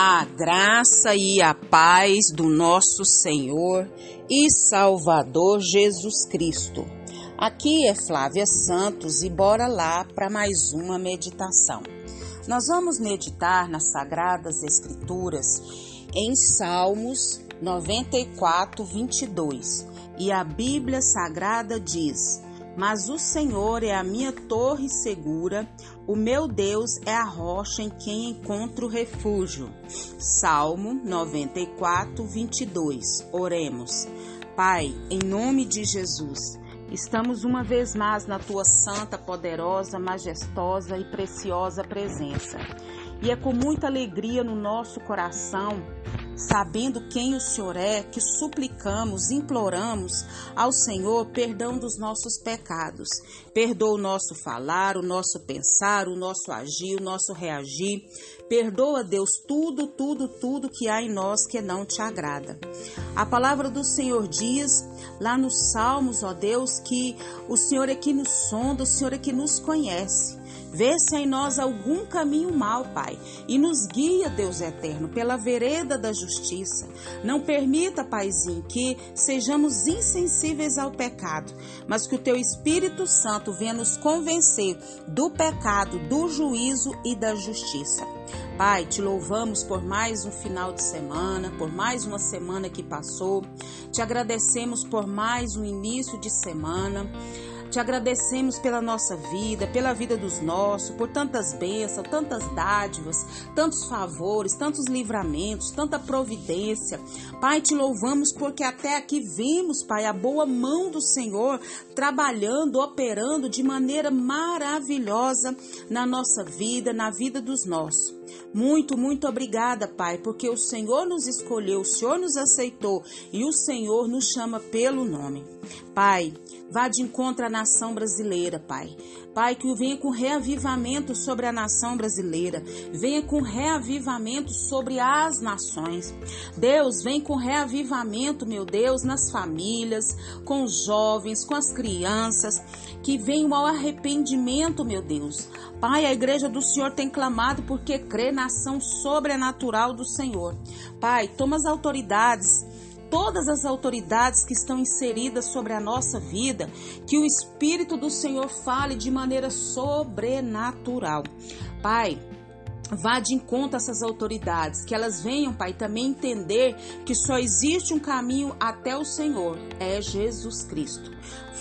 A graça e a paz do nosso Senhor e Salvador Jesus Cristo. Aqui é Flávia Santos e bora lá para mais uma meditação. Nós vamos meditar nas Sagradas Escrituras em Salmos 94, 22. E a Bíblia Sagrada diz: mas o Senhor é a minha torre segura, o meu Deus é a rocha em quem encontro refúgio. Salmo 94, 22. Oremos. Pai, em nome de Jesus, estamos uma vez mais na tua santa, poderosa, majestosa e preciosa presença. E é com muita alegria no nosso coração sabendo quem o Senhor é, que suplicamos, imploramos ao Senhor perdão dos nossos pecados. Perdoa o nosso falar, o nosso pensar, o nosso agir, o nosso reagir. Perdoa, Deus, tudo, tudo, tudo que há em nós que não te agrada. A palavra do Senhor diz lá nos Salmos, ó Deus, que o Senhor é que nos sonda, o Senhor é que nos conhece. Vê se em nós algum caminho mal, Pai, e nos guia, Deus eterno, pela vereda da justiça. Não permita, Paizinho, que sejamos insensíveis ao pecado, mas que o Teu Espírito Santo venha nos convencer do pecado, do juízo e da justiça. Pai, te louvamos por mais um final de semana, por mais uma semana que passou. Te agradecemos por mais um início de semana. Te agradecemos pela nossa vida, pela vida dos nossos, por tantas bênçãos, tantas dádivas, tantos favores, tantos livramentos, tanta providência. Pai, te louvamos porque até aqui vimos, Pai, a boa mão do Senhor trabalhando, operando de maneira maravilhosa na nossa vida, na vida dos nossos. Muito, muito obrigada, Pai, porque o Senhor nos escolheu, o Senhor nos aceitou e o Senhor nos chama pelo nome. Pai, vá de encontro à nação brasileira, Pai. Pai, que venha com reavivamento sobre a nação brasileira, venha com reavivamento sobre as nações. Deus, vem com reavivamento, meu Deus, nas famílias, com os jovens, com as crianças, que venham ao arrependimento, meu Deus. Pai, a igreja do Senhor tem clamado porque crê na ação sobrenatural do Senhor. Pai, toma as autoridades todas as autoridades que estão inseridas sobre a nossa vida, que o Espírito do Senhor fale de maneira sobrenatural. Pai, Vá de encontro a essas autoridades, que elas venham, Pai, também entender que só existe um caminho até o Senhor, é Jesus Cristo.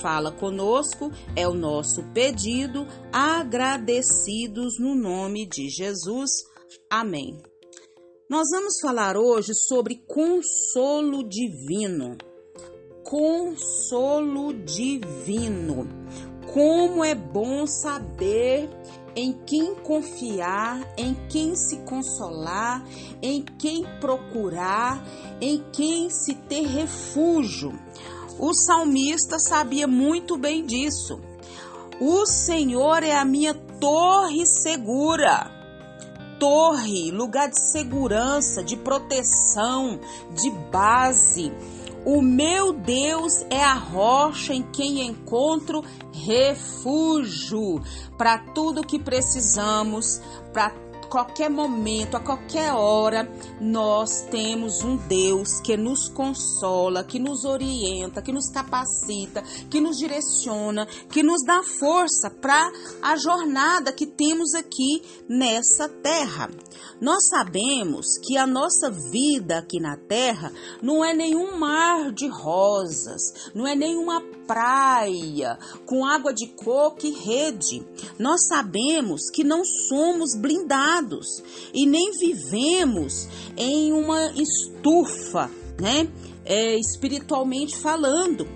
Fala conosco, é o nosso pedido, agradecidos no nome de Jesus. Amém. Nós vamos falar hoje sobre consolo divino. Consolo divino. Como é bom saber em quem confiar, em quem se consolar, em quem procurar, em quem se ter refúgio. O salmista sabia muito bem disso. O Senhor é a minha torre segura torre, lugar de segurança, de proteção, de base. O meu Deus é a rocha em quem encontro refúgio para tudo que precisamos, para qualquer momento, a qualquer hora, nós temos um Deus que nos consola, que nos orienta, que nos capacita, que nos direciona, que nos dá força para a jornada que temos aqui nessa terra. Nós sabemos que a nossa vida aqui na terra não é nenhum mar de rosas, não é nenhuma praia com água de coco e rede. Nós sabemos que não somos blindados e nem vivemos em uma estufa, né? É, espiritualmente falando.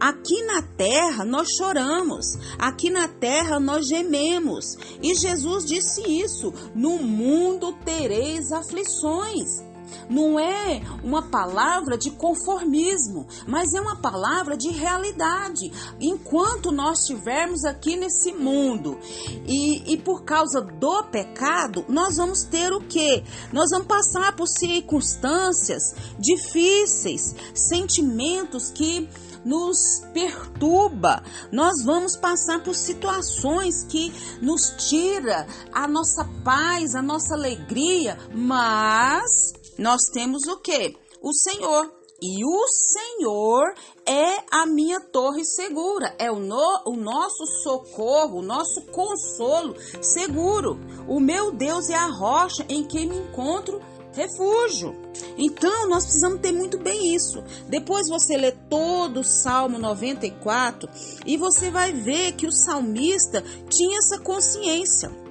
Aqui na terra nós choramos, aqui na terra nós gememos. E Jesus disse isso: no mundo tereis aflições não é uma palavra de conformismo, mas é uma palavra de realidade. Enquanto nós estivermos aqui nesse mundo e, e por causa do pecado, nós vamos ter o que? Nós vamos passar por circunstâncias difíceis, sentimentos que nos perturba. Nós vamos passar por situações que nos tira a nossa paz, a nossa alegria, mas nós temos o que? O Senhor. E o Senhor é a minha torre segura, é o, no, o nosso socorro, o nosso consolo seguro. O meu Deus é a rocha em que me encontro refúgio. Então, nós precisamos ter muito bem isso. Depois você lê todo o Salmo 94 e você vai ver que o salmista tinha essa consciência.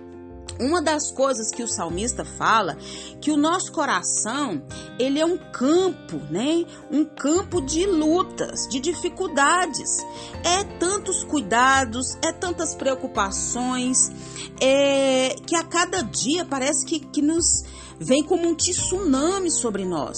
Uma das coisas que o salmista fala, que o nosso coração, ele é um campo, né? Um campo de lutas, de dificuldades. É tantos cuidados, é tantas preocupações, é que a cada dia parece que, que nos vem como um tsunami sobre nós.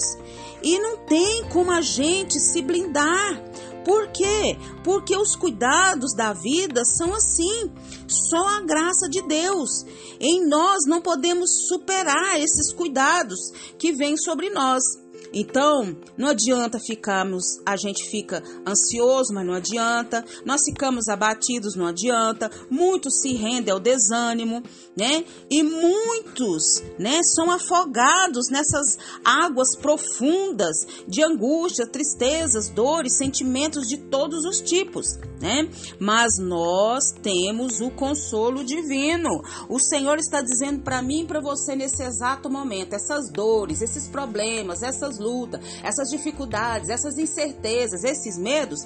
E não tem como a gente se blindar. Por quê? Porque os cuidados da vida são assim, só a graça de Deus. Em nós não podemos superar esses cuidados que vêm sobre nós. Então, não adianta ficarmos, a gente fica ansioso, mas não adianta. Nós ficamos abatidos, não adianta. Muitos se rendem ao desânimo, né? E muitos, né, são afogados nessas águas profundas de angústia, tristezas, dores, sentimentos de todos os tipos, né? Mas nós temos o consolo divino. O Senhor está dizendo para mim e para você nesse exato momento, essas dores, esses problemas, essas lutas, essas dificuldades, essas incertezas, esses medos,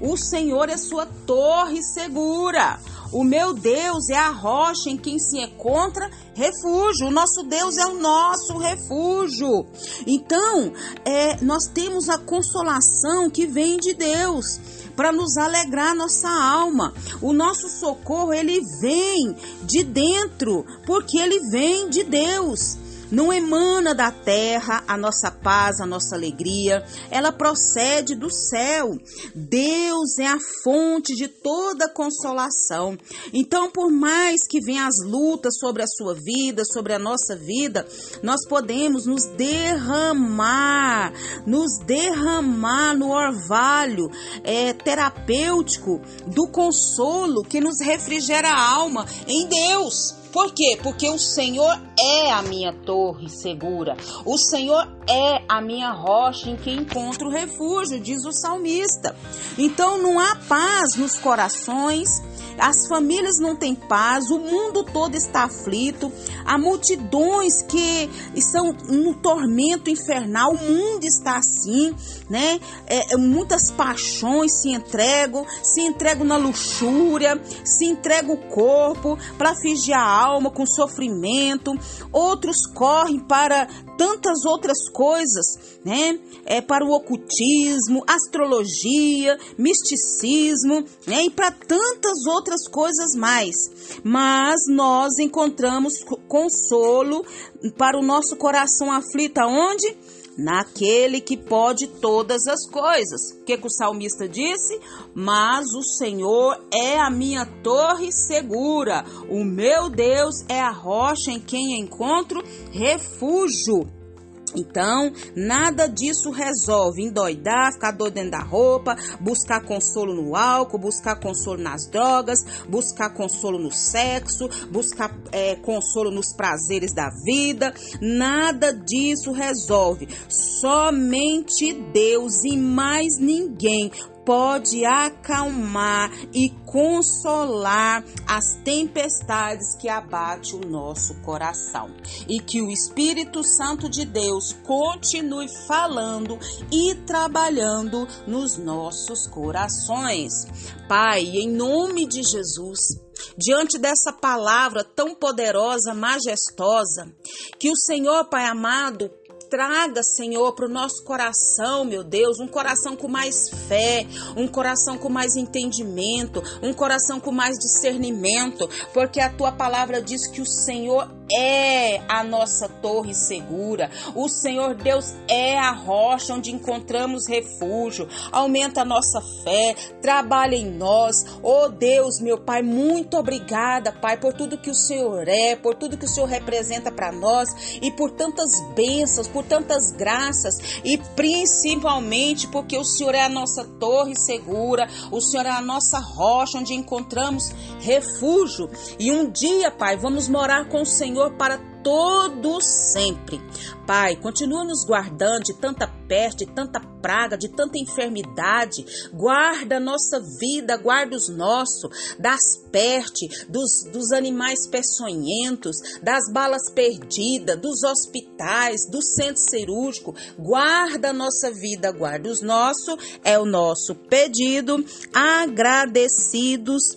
o Senhor é sua torre segura. O meu Deus é a rocha em quem se encontra refúgio. O nosso Deus é o nosso refúgio. Então, é, nós temos a consolação que vem de Deus para nos alegrar nossa alma. O nosso socorro ele vem de dentro, porque ele vem de Deus. Não emana da terra a nossa paz, a nossa alegria, ela procede do céu. Deus é a fonte de toda consolação. Então, por mais que venham as lutas sobre a sua vida, sobre a nossa vida, nós podemos nos derramar, nos derramar no orvalho é, terapêutico do consolo que nos refrigera a alma em Deus. Por quê? Porque o Senhor é a minha torre segura. O Senhor é a minha rocha em que encontro refúgio, diz o salmista. Então não há paz nos corações as famílias não têm paz, o mundo todo está aflito, há multidões que estão no tormento infernal, o mundo está assim, né? É, é muitas paixões se entregam, se entregam na luxúria, se entregam o corpo para fingir a alma com sofrimento, outros correm para tantas outras coisas, né? É para o ocultismo, astrologia, misticismo, né? E para tantas outras coisas mais. Mas nós encontramos consolo para o nosso coração aflito aonde? naquele que pode todas as coisas. O que, que, o salmista disse? Mas o Senhor é a minha torre segura, o meu Deus é a rocha em quem encontro refúgio. Então, nada disso resolve endoidar, ficar doido dentro da roupa, buscar consolo no álcool, buscar consolo nas drogas, buscar consolo no sexo, buscar é, consolo nos prazeres da vida. Nada disso resolve. Somente Deus e mais ninguém pode acalmar e consolar as tempestades que abate o nosso coração. E que o Espírito Santo de Deus continue falando e trabalhando nos nossos corações. Pai, em nome de Jesus, diante dessa palavra tão poderosa, majestosa, que o Senhor, Pai amado, traga, Senhor, para o nosso coração, meu Deus, um coração com mais fé, um coração com mais entendimento, um coração com mais discernimento, porque a tua palavra diz que o Senhor é a nossa torre segura. O Senhor Deus é a rocha onde encontramos refúgio. Aumenta a nossa fé, trabalha em nós. Oh Deus, meu Pai, muito obrigada, Pai, por tudo que o Senhor é, por tudo que o Senhor representa para nós e por tantas bênçãos, por tantas graças e principalmente porque o Senhor é a nossa torre segura, o Senhor é a nossa rocha onde encontramos refúgio. E um dia, Pai, vamos morar com o Senhor para todo sempre. Pai, continua nos guardando de tanta peste, de tanta praga, de tanta enfermidade. Guarda a nossa vida, guarda os nossos, das pestes, dos, dos animais peçonhentos, das balas perdidas, dos hospitais, do centro cirúrgico. Guarda a nossa vida, guarda os nossos. É o nosso pedido. Agradecidos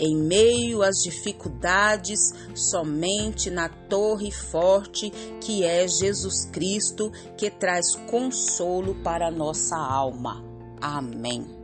em meio às dificuldades, somente na torre forte que é Jesus Cristo, que traz consolo para a nossa alma. Amém.